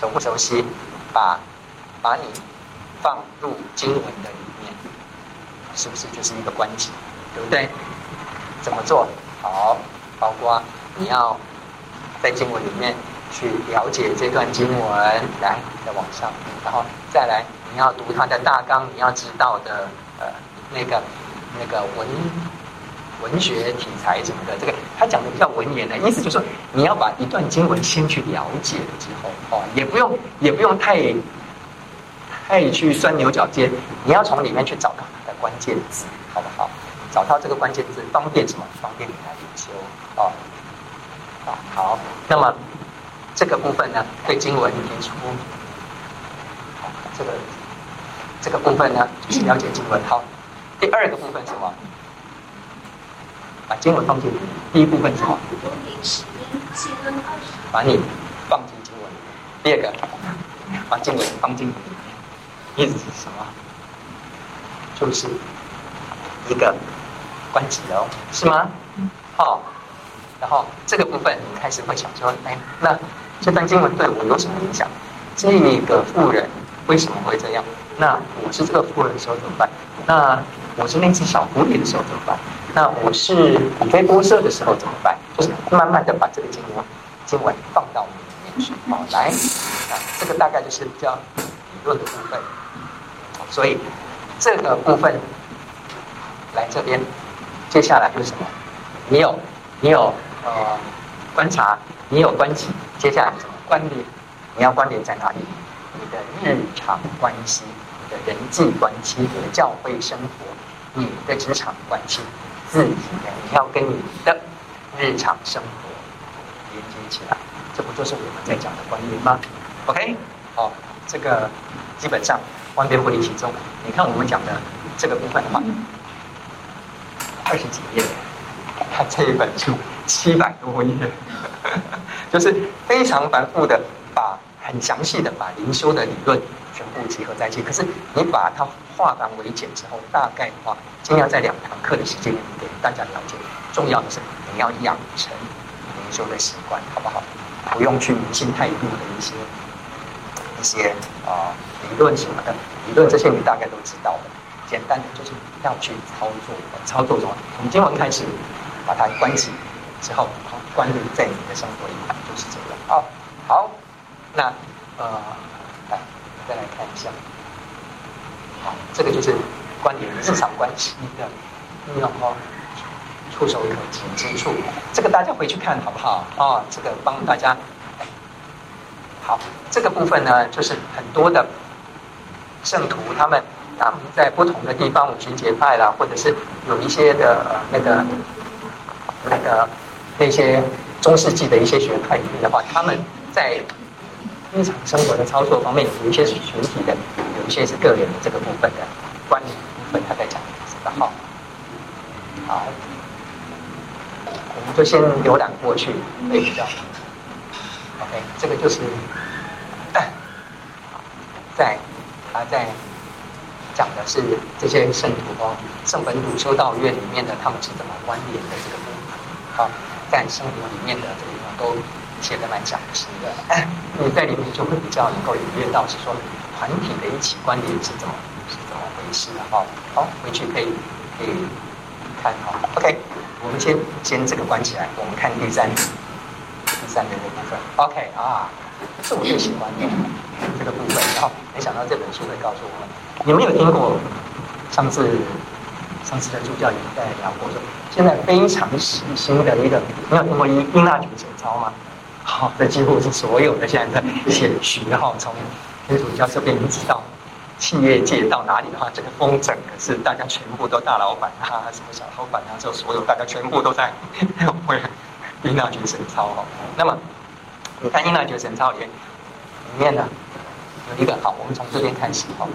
Speaker 1: 熟不熟悉？把把你放入经文的，是不是就是一个关系？对不对？怎么做？好，包括你要在经文里面去了解这段经文，来再往上，然后再来你要读它的大纲，你要知道的呃那个那个文文学题材什么的，这个他讲的比较文言的意思，就是说你要把一段经文先去了解了之后，哦，也不用也不用太太去钻牛角尖，你要从里面去找到关键字，好不好？找到这个关键字，方便什么？方便你来研究啊！好，那么这个部分呢，对经文提出，好，这个这个部分呢，就是了解经文。好，第二个部分是什么？把经文放进。第一部分什么？把你放进经文。第二个，把经文放进。意思是什么？就是一个。关节哦，是吗？好，然后这个部分你开始会想说，哎，那这段经文对我有什么影响？这个妇人为什么会这样？那我是这个妇人的时候怎么办？那我是那只小狐狸的时候怎么办？那我是米非波设的时候怎么办？就是慢慢的把这个经文经文放到我们里面去。好，来，啊，这个大概就是比较理论的部分。所以这个部分来这边。接下来就是什么？你有，你有呃观察，你有关系。接下来是什么？关联？你要关联在哪里？你的日常关系，你的人际关系，你的教会生活，你的职场关系，自己的你要跟你的日常生活连接起来，这不就是我们在讲的关联吗？OK，好，这个基本上万变不离其宗。你看我们讲的这个部分的话。二十几页，他这一本书七百多页，就是非常繁复的，把很详细的把灵修的理论全部集合在一起。可是你把它化繁为简之后，大概的话，尽量在两堂课的时间里面给大家了解。重要的是你要养成灵修的习惯，好不好？不用去迷信太多的一些一些啊、呃、理论什么的，理论这些你大概都知道的。简单的就是要去操作，操作什么从今晚开始把它关起之后，关联在你的生活里面，就是这个。好，好，那呃，来再来看一下，好，这个就是关联日常关系的应用哦，触手可及之处，这个大家回去看好不好？啊，这个帮大家，好，这个部分呢，就是很多的圣徒他们。他们在不同的地方，五旬节派啦，或者是有一些的那个、那个那些中世纪的一些学派里面的话，他们在日常生活的操作方面，有一些是群体的，有一些是个人的这个部分的关联部分，他在讲的好，好，我们就先浏览过去，对比较 OK，这个就是在他在。讲的是这些圣徒哦，圣本笃修道院里面的他们是怎么关联的这个部分。好，在圣经里面的这个地方都写的蛮详细的，你在里面就会比较能够领略到是说团体的一起关联是怎么是怎么回事的哈。好，回去可以可以看哈。OK，我们先先这个关起来，我们看第三三个的部分。OK 啊，是我最喜欢的这个部分。然后没想到这本书会告诉我们。你们有听过？上次上次的助教也在聊过，说现在非常时兴的一个，你有听过英英纳爵神操吗？好，这几乎是所有的现在在写学哈，从天主教这边一直到企业界到哪里的话，这个风整可是大家全部都大老板啊，什么小老板啊，就所有大家全部都在为英纳爵神操哦。那么你看英纳爵神操里面里面呢有一个好，我们从这边开始哈。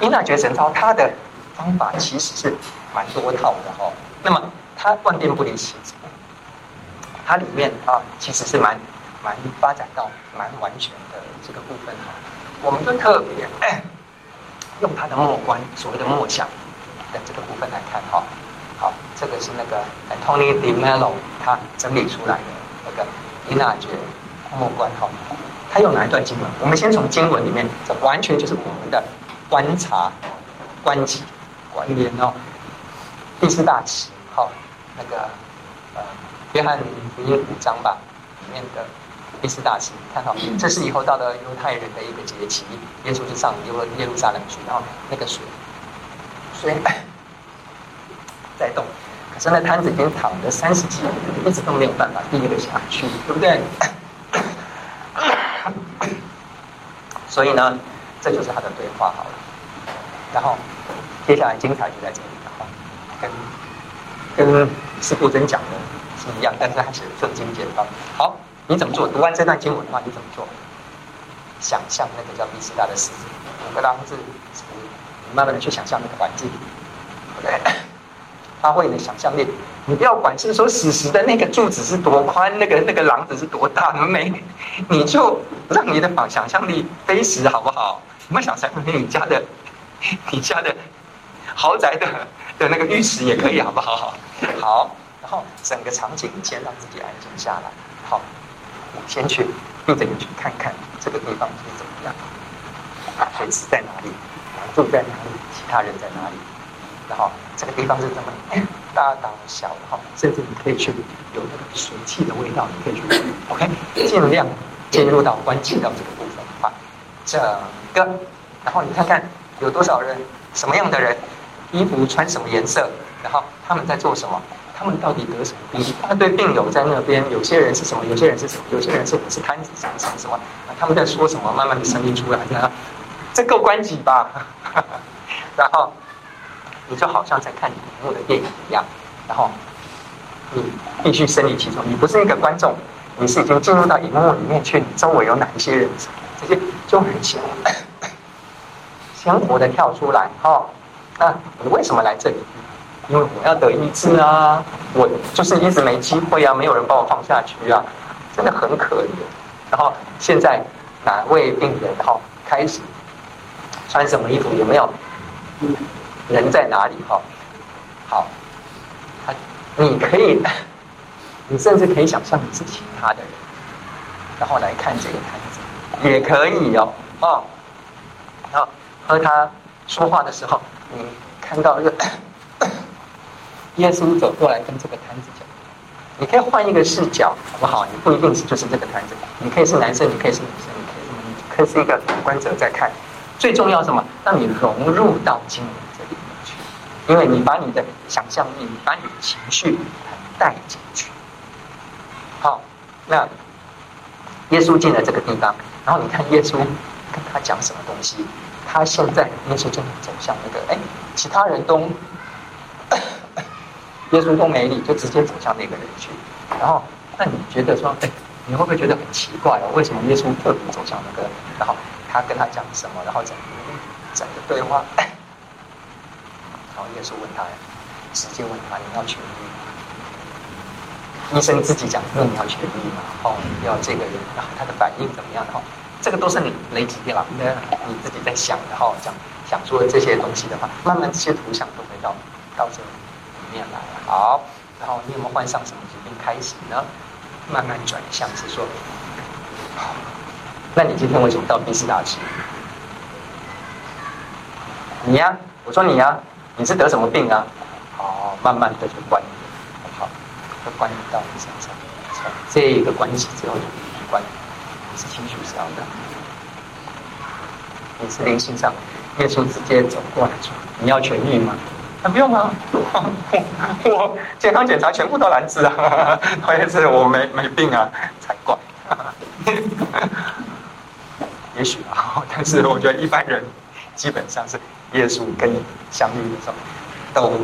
Speaker 1: 英纳爵神操，它的方法其实是蛮多套的哈。那么它万变不离其宗，它里面啊其实是蛮蛮发展到蛮完全的这个部分哈。我们就特别用它的末观，所谓的末想的这个部分来看哈。好，这个是那个 Tony d e m e l o 他整理出来的那个英纳爵默观哈。他用哪一段经文？我们先从经文里面，这完全就是我们的。观察、观己、关联哦。第四大词，好，那个呃，约翰福音五章吧里面的第四大旗，看到这是以后到了犹太人的一个节期，耶稣就上耶路耶路撒冷去，然后那个水水在动，可是那摊子已经躺了三十几年，一直都没有办法滴一个下去，对不对？所以呢，这就是他的对话，好了。然后，接下来精彩就在这里了，跟跟司布真讲的是一样，但是他写的更精简了。好，你怎么做？读完这段经文的话，你怎么做？想象那个叫比斯大的狮子，五个大字，慢慢的去想象那个环境，对不对？发挥你的想象力，你不要管是说史实的那个柱子是多宽，那个那个廊子是多大，没，你就让你的想象力飞驰，好不好？你们想象你家的。你家的豪宅的的那个浴室也可以，好不好？好，然后整个场景先让自己安静下来。好，我先去闭着眼去看看这个地方是怎么样，水池在哪里，住在哪里，其他人在哪里，然后这个地方是怎么大大小的哈，甚至你可以去有那个水汽的味道，你可以去 OK，尽量进入到关系到这个部分啊，整个，然后你看看。有多少人？什么样的人？衣服穿什么颜色？然后他们在做什么？他们到底得什么病？一大堆病友在那边。有些人是什么？有些人是什么？有些人是我是瘫子什么什么什么？他们在说什么？慢慢的声音出来，然后这够关系吧？然后你就好像在看荧幕的电影一样，然后你必须身临其中。你不是一个观众，你是已经进入到荧幕里面去。你周围有哪一些人？这些就很像。鲜活的跳出来，哈、那你为什么来这里？因为我要得医治啊，我就是一直没机会啊，没有人把我放下去啊，真的很可怜。然后现在哪位病人哈、开始穿什么衣服？有没有人在哪里？哈，好，他你可以，你甚至可以想象你是其他的人，然后来看这个摊子，也可以哦，哦，好。和他说话的时候，你看到一个 耶稣走过来跟这个摊子讲，你可以换一个视角，好不好？你不一定是就是这个摊子，你可以是男生，你可以是女生，你可以？你可以是一个旁观者在看。最重要什么？让你融入到经文，因为你把你的想象力，你把你的情绪带进去。好，那耶稣进了这个地方，然后你看耶稣跟他讲什么东西。他现在耶稣就走向那个，哎，其他人都 耶稣都没理，就直接走向那个人去。然后，那你觉得说，哎，你会不会觉得很奇怪哦？为什么耶稣特别走向那个？然后他跟他讲什么？然后整个整个对话，然后耶稣问他，直接问他：你要痊愈？医生自己讲说你要痊愈嘛？哦，要这个人，然后他的反应怎么样？哈。这个都是你雷吉电脑，你自己在想，然后讲想说这些东西的话，慢慢这些图像都会到到这里面来了。好，然后你有没有患上什么疾病？开始呢，慢慢转向是说，好，那你今天为什么到毕士大去？你呀，我说你呀，你是得什么病啊？好，慢慢的就关，好，就关联到你身上，从这个关系之后就关联，你是情绪上的，你是灵性上。耶稣直接走过来说：“你要痊愈吗？啊，不用啊，我，我健康检查全部都蓝字啊，或者是我没没病啊，才怪。也许啊，但是我觉得一般人基本上是耶稣跟你相遇的时候，都有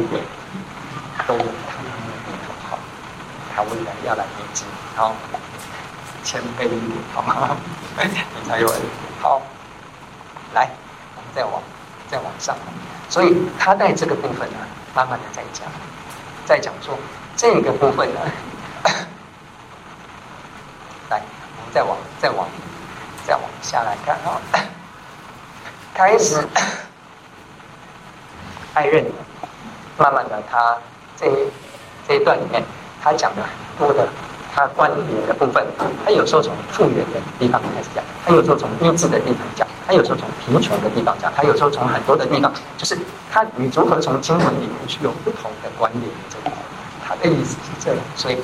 Speaker 1: 都有他们的地方好，他未来要来迎接，好，谦卑一点好吗？你才有好，来。”我们再往再往上，所以他在这个部分呢，慢慢的在讲，在讲说这个部分呢，来，我们再往再往再往下来看啊，开始爱人，慢慢的他这一这一段里面，他讲的很多的。他关联的部分，他有时候从复原的地方开始讲，他有时候从医治的地方讲，他有时候从贫穷的地方讲，他有时候从很多的地方，就是他你如何从经文里面去有不同的关联这个，他的意思是这样，所以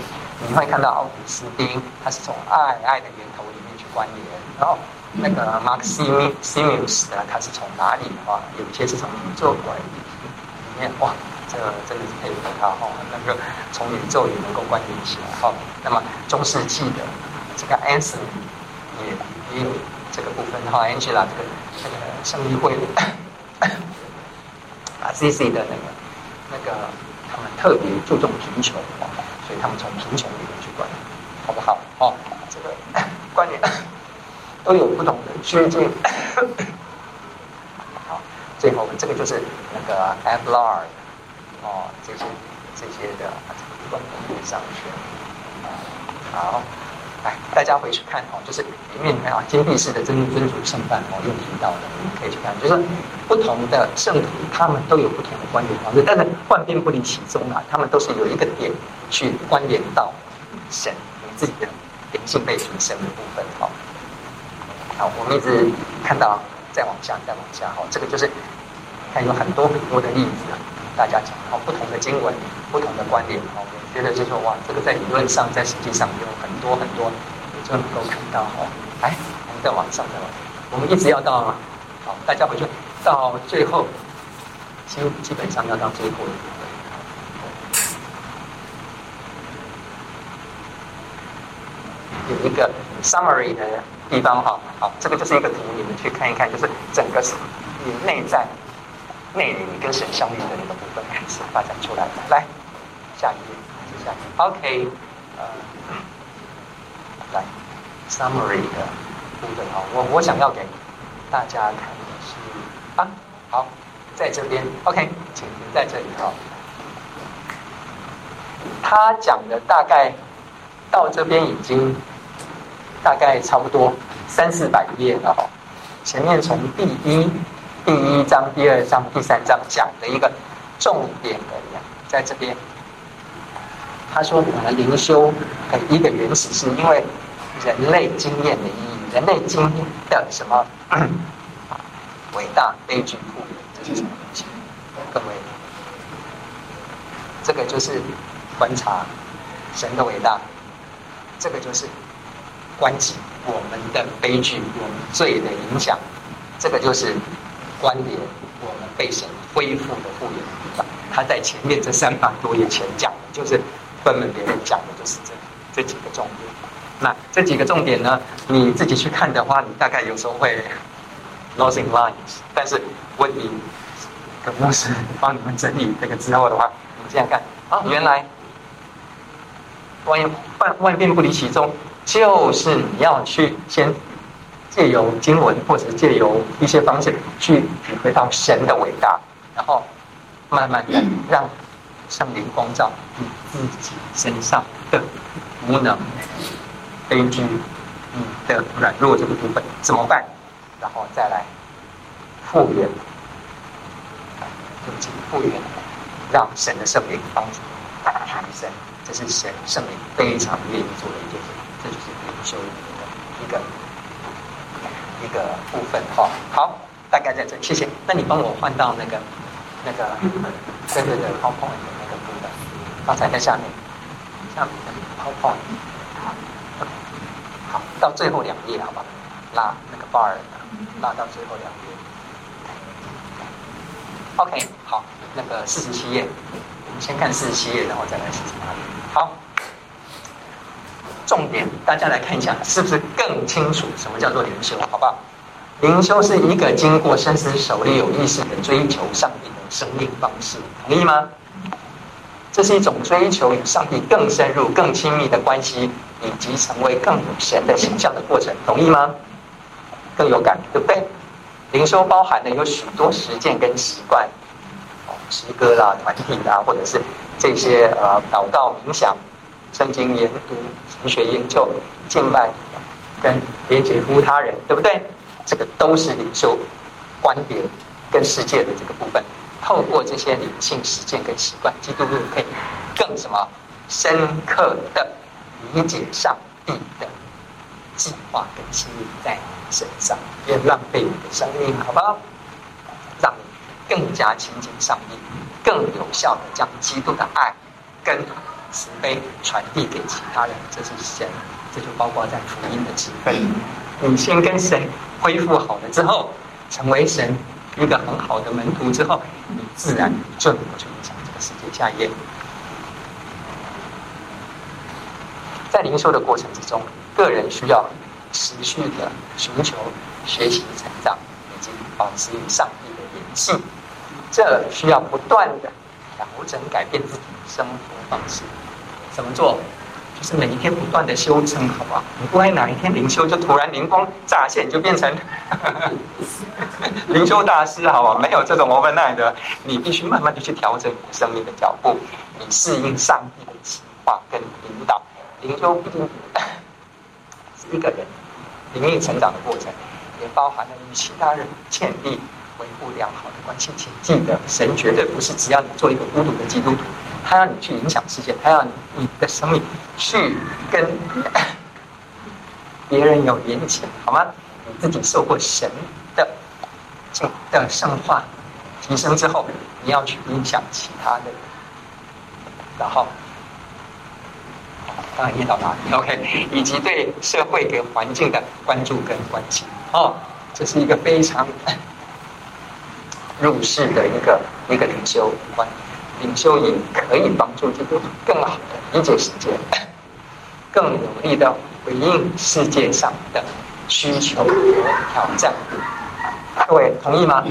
Speaker 1: 你会看到奥古斯丁，他是从爱爱的源头里面去关联，然后那个马克西米西米斯呢，他是从哪里的话，有些是从宇宙观里面哇。这真的是佩服他哈，那个从宇宙也能够关联起来哈。那么中世纪的这个安瑟也也有这个部分哈，Angela 这个这个圣衣会啊，CC 的那个那个他们特别注重贫穷，所以他们从贫穷里面去关联，好不好？哦，这个关联 都有不同的区间。最后这个就是那个 Abelard 哦，这些这些的这个观念上去，好，来大家回去看哦，就是里面啊，金币式的真真主圣饭哦，又提到的，可以去看，就是不同的圣徒，他们都有不同的观点方式，但是万变不离其宗啊，他们都是有一个点去关联到神，你自己的灵性被提升的部分哦。好，我们一直看到再往下，再往下哈，这个就是看有很多很多的例子啊。大家讲哦，不同的经文，不同的观点哦，我觉得就是说哇，这个在理论上，在实际上有很多很多，你就能够看到哦。来，我们再往上，再往上，我们一直要到，好，大家回去到最后，基基本上要到最后一部分，有一个 summary 的地方哈，好，这个就是一个图，你们去看一看，就是整个你内在。内里跟神相遇的那个部分开始发展出来。来，下一页，下一页。OK，呃，来，summary 的部分啊，我我想要给大家看的是啊，好，在这边，OK，请停在这里啊。他讲的大概到这边已经大概差不多三四百页了哈，前面从第一。第一章、第二章、第三章讲的一个重点的，在这边，他说我们灵修的一个原始是因为人类经验的意义，人类经验的什么 伟大悲剧复原，这是什么东西？各位，这个就是观察神的伟大，这个就是关系我们的悲剧、我们罪的影响，这个就是。关联我们被神恢复的复原，他在前面这三百多页前讲的就是分门别类讲的就是这这几个重点。那这几个重点呢，你自己去看的话，你大概有时候会 losing lines。但是问你，可能是帮你们整理这个之后的话，你们这样看啊，原来万万万变不离其宗，就是你要去先。借由经文，或者借由一些方式去体会到神的伟大，然后慢慢的让圣灵光照你自己身上的无能、悲剧、你的软弱这个部分怎么办？然后再来复原进复原，让神的圣灵帮助提升，这是神圣灵非常愿意做的一件事，这就是灵修的一个一个部分哈。好，大概在这，谢谢。那你帮我换到那个那个对对对，PowerPoint 的那个部分，刚才在下面，下面的 PowerPoint，好，好，到最后两页好吧，拉那个 bar 拉到最后两页。OK，好，那个四十七页，我们先看四十七页，然后再来四十八页。好，重点大家来看一下，是不是更清楚什么叫做灵修？好不好？灵修是一个经过深思熟虑、有意识的追求上帝的生命方式，同意吗？这是一种追求与上帝更深入、更亲密的关系，以及成为更有神的形象的过程，同意吗？更有感，对不对？灵修包含的有许多实践跟习惯，诗歌啦、团体啦，或者是这些呃祷告、冥想、圣经研读、神学研究、敬拜跟连接服他人，对不对？这个都是灵修观点跟世界的这个部分。透过这些灵性实践跟习惯，基督徒可以更什么深刻的理解上帝的计划跟心意在你身上，别浪费你的生命，好不好？让你更加亲近上帝，更有效的将基督的爱跟慈悲传递给其他人。这是神，这就包括在福音的职分。你先跟神恢复好了之后，成为神一个很好的门徒之后，你自然就能够去影响这个世界。下一页，在灵修的过程之中，个人需要。持续的寻求、学习、成长，以及保持与上帝的联系，这需要不断的调整、改变自己的生活方式。怎么做？就是每一天不断的修正，好不好？你不会哪一天灵修就突然灵光乍现，就变成 灵修大师，好吧？没有这种 overnight 的，你必须慢慢的去调整你生命的脚步，你适应上帝的计划跟引导。灵修毕竟是一个人。灵命成长的过程，也包含了与其他人建立、维护良好的关系。请记得，神绝对不是只要你做一个孤独的基督徒，他要你去影响世界，他要你的生命去跟别人有连结，好吗？你自己受过神的的圣化提升之后，你要去影响其他的人，然后。当然，引导他 OK，以及对社会跟环境的关注跟关心，哦，这是一个非常入世的一个一个领袖观。领袖也可以帮助这个更好的理解世界，更有力的回应世界上的需求和挑战。各位同意吗？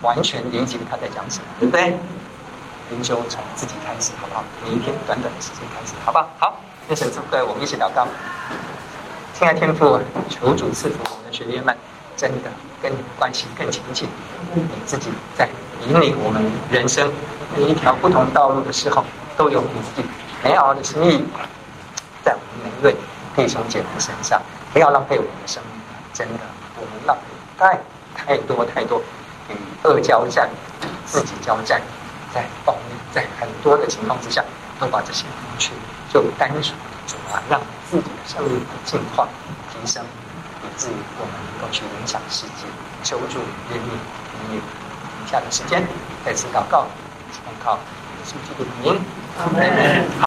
Speaker 1: 完全理解他在讲什么，对不对？领袖从自己开始，好不好？每一天短短的时间开始，好不好？好。愿神赐福各位，我们一起祷告。亲爱天父，求主赐福我们的学员们，真的跟你的关系更亲近。你自己在引领我们人生每一条不同道路的时候，都有你自己美好的心意在我们每一位弟兄姐妹身上。不要浪费我们的生命，真的，我们浪费太太多太多与恶交战、与自己交战，在暴力，在很多的情况之下，都把这些过去。就单纯的主啊，让自己的生命进化提升，以至于我们能够去影响世界，求助愿意你以下的时间再次祷告，祷告，主基督的名，阿门。